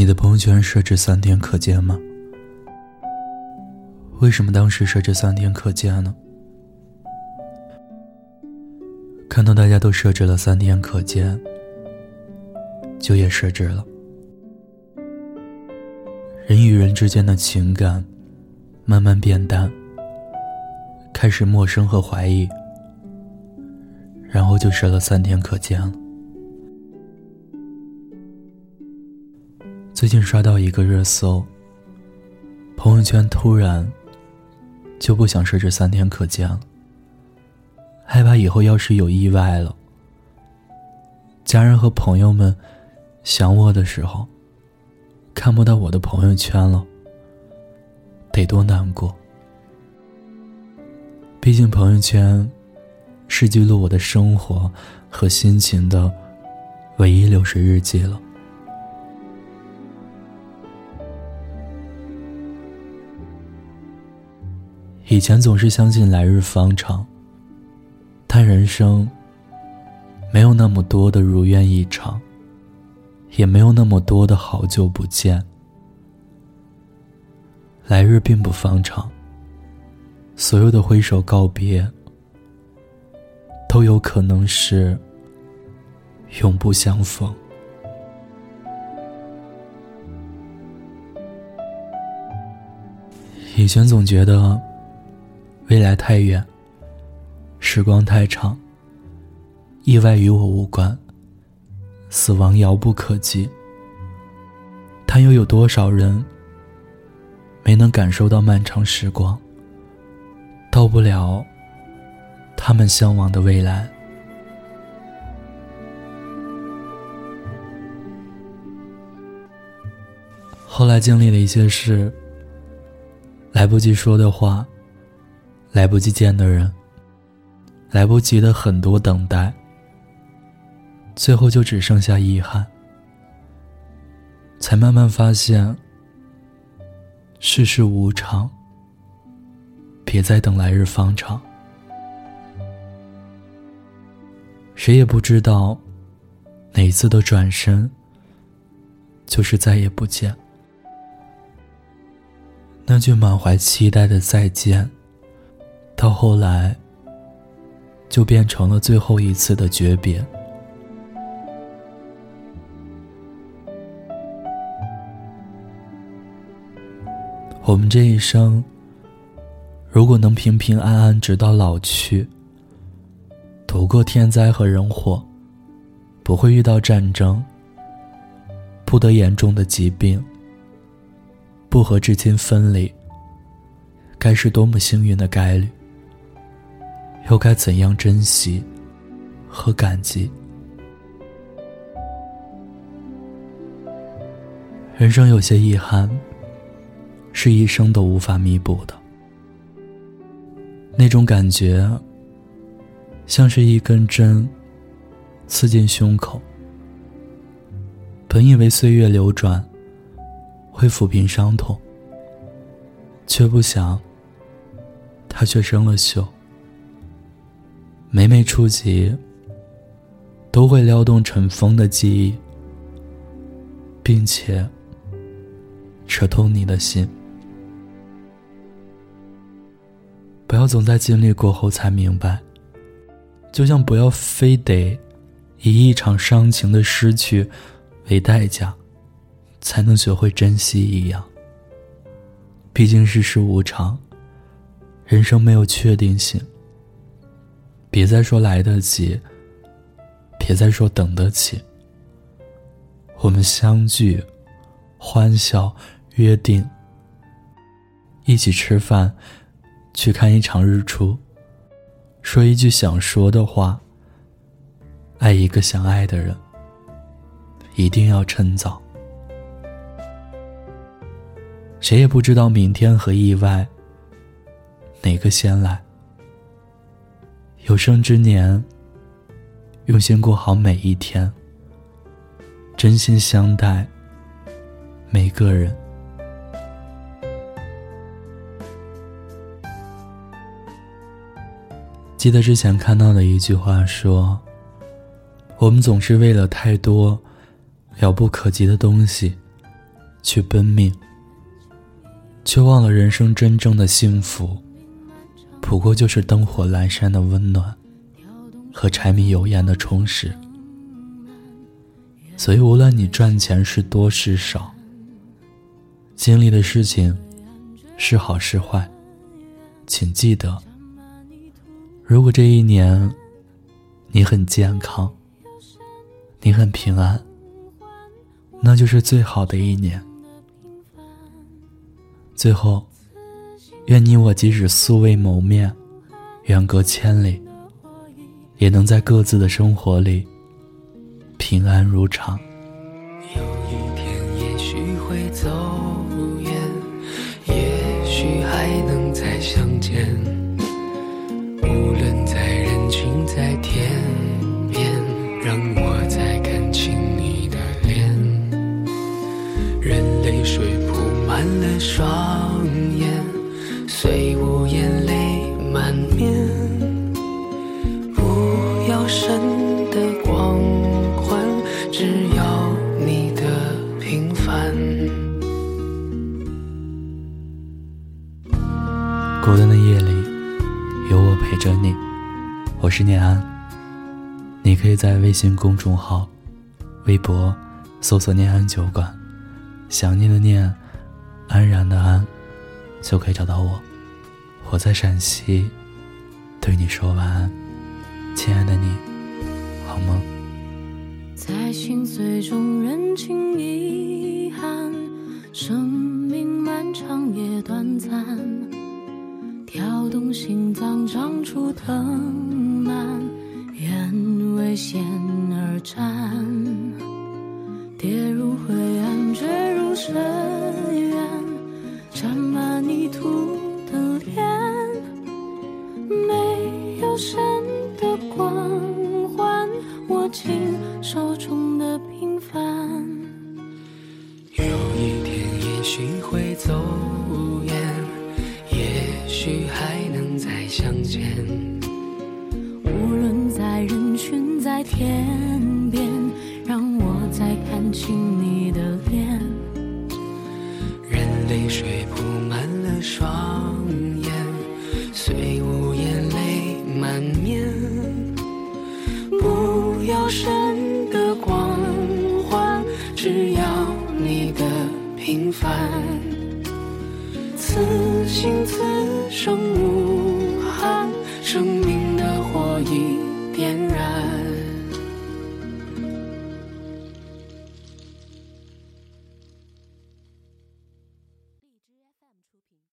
你的朋友圈设置三天可见吗？为什么当时设置三天可见呢？看到大家都设置了三天可见，就也设置了。人与人之间的情感慢慢变淡，开始陌生和怀疑，然后就设了三天可见了。最近刷到一个热搜，朋友圈突然就不想设置三天可见了，害怕以后要是有意外了，家人和朋友们想我的时候看不到我的朋友圈了，得多难过。毕竟朋友圈是记录我的生活和心情的唯一流水日记了。以前总是相信来日方长，但人生没有那么多的如愿以偿，也没有那么多的好久不见。来日并不方长，所有的挥手告别都有可能是永不相逢。以前总觉得。未来太远，时光太长。意外与我无关，死亡遥不可及。但又有多少人没能感受到漫长时光，到不了他们向往的未来？后来经历了一些事，来不及说的话。来不及见的人，来不及的很多等待，最后就只剩下遗憾。才慢慢发现，世事无常，别再等来日方长。谁也不知道，哪一次的转身，就是再也不见。那句满怀期待的再见。到后来，就变成了最后一次的诀别。我们这一生，如果能平平安安直到老去，躲过天灾和人祸，不会遇到战争，不得严重的疾病，不和至亲分离，该是多么幸运的概率！又该怎样珍惜和感激？人生有些遗憾，是一生都无法弥补的。那种感觉，像是一根针刺进胸口。本以为岁月流转会抚平伤痛，却不想，它却生了锈。每每触及，都会撩动尘封的记忆，并且扯痛你的心。不要总在经历过后才明白，就像不要非得以一场伤情的失去为代价，才能学会珍惜一样。毕竟世事无常，人生没有确定性。别再说来得及，别再说等得起。我们相聚、欢笑、约定，一起吃饭，去看一场日出，说一句想说的话，爱一个想爱的人，一定要趁早。谁也不知道明天和意外哪个先来。有生之年，用心过好每一天，真心相待每个人。记得之前看到的一句话说：“我们总是为了太多遥不可及的东西去奔命，却忘了人生真正的幸福，不过就是灯火阑珊的温暖和柴米油盐的充实。所以，无论你赚钱是多是少，经历的事情是好是坏，请记得，如果这一年你很健康，你很平安，那就是最好的一年。最后，愿你我即使素未谋面，远隔千里，也能在各自的生活里。平安如常。有一天，也许会走远，也许还能再相见。无论在人群，在天边，让我再看清你的脸。任泪水铺满了双眼，虽无眼泪满面。不要神的光环。只要你的平凡。孤单的夜里，有我陪着你。我是念安，你可以在微信公众号、微博搜索“念安酒馆”，想念的念，安然的安，就可以找到我。我在陕西，对你说晚安，亲爱的你，好梦。在心碎中认清遗憾，生命漫长也短暂，跳动心脏长出藤蔓，愿为险而战，跌入灰暗，坠入深渊，沾满泥土的脸，神的光环，握紧。手中的平凡，有一天也许会走远，也许还能再相见。无论在人群，在天边，让我再看清你的脸。任泪水铺满了双此心此生。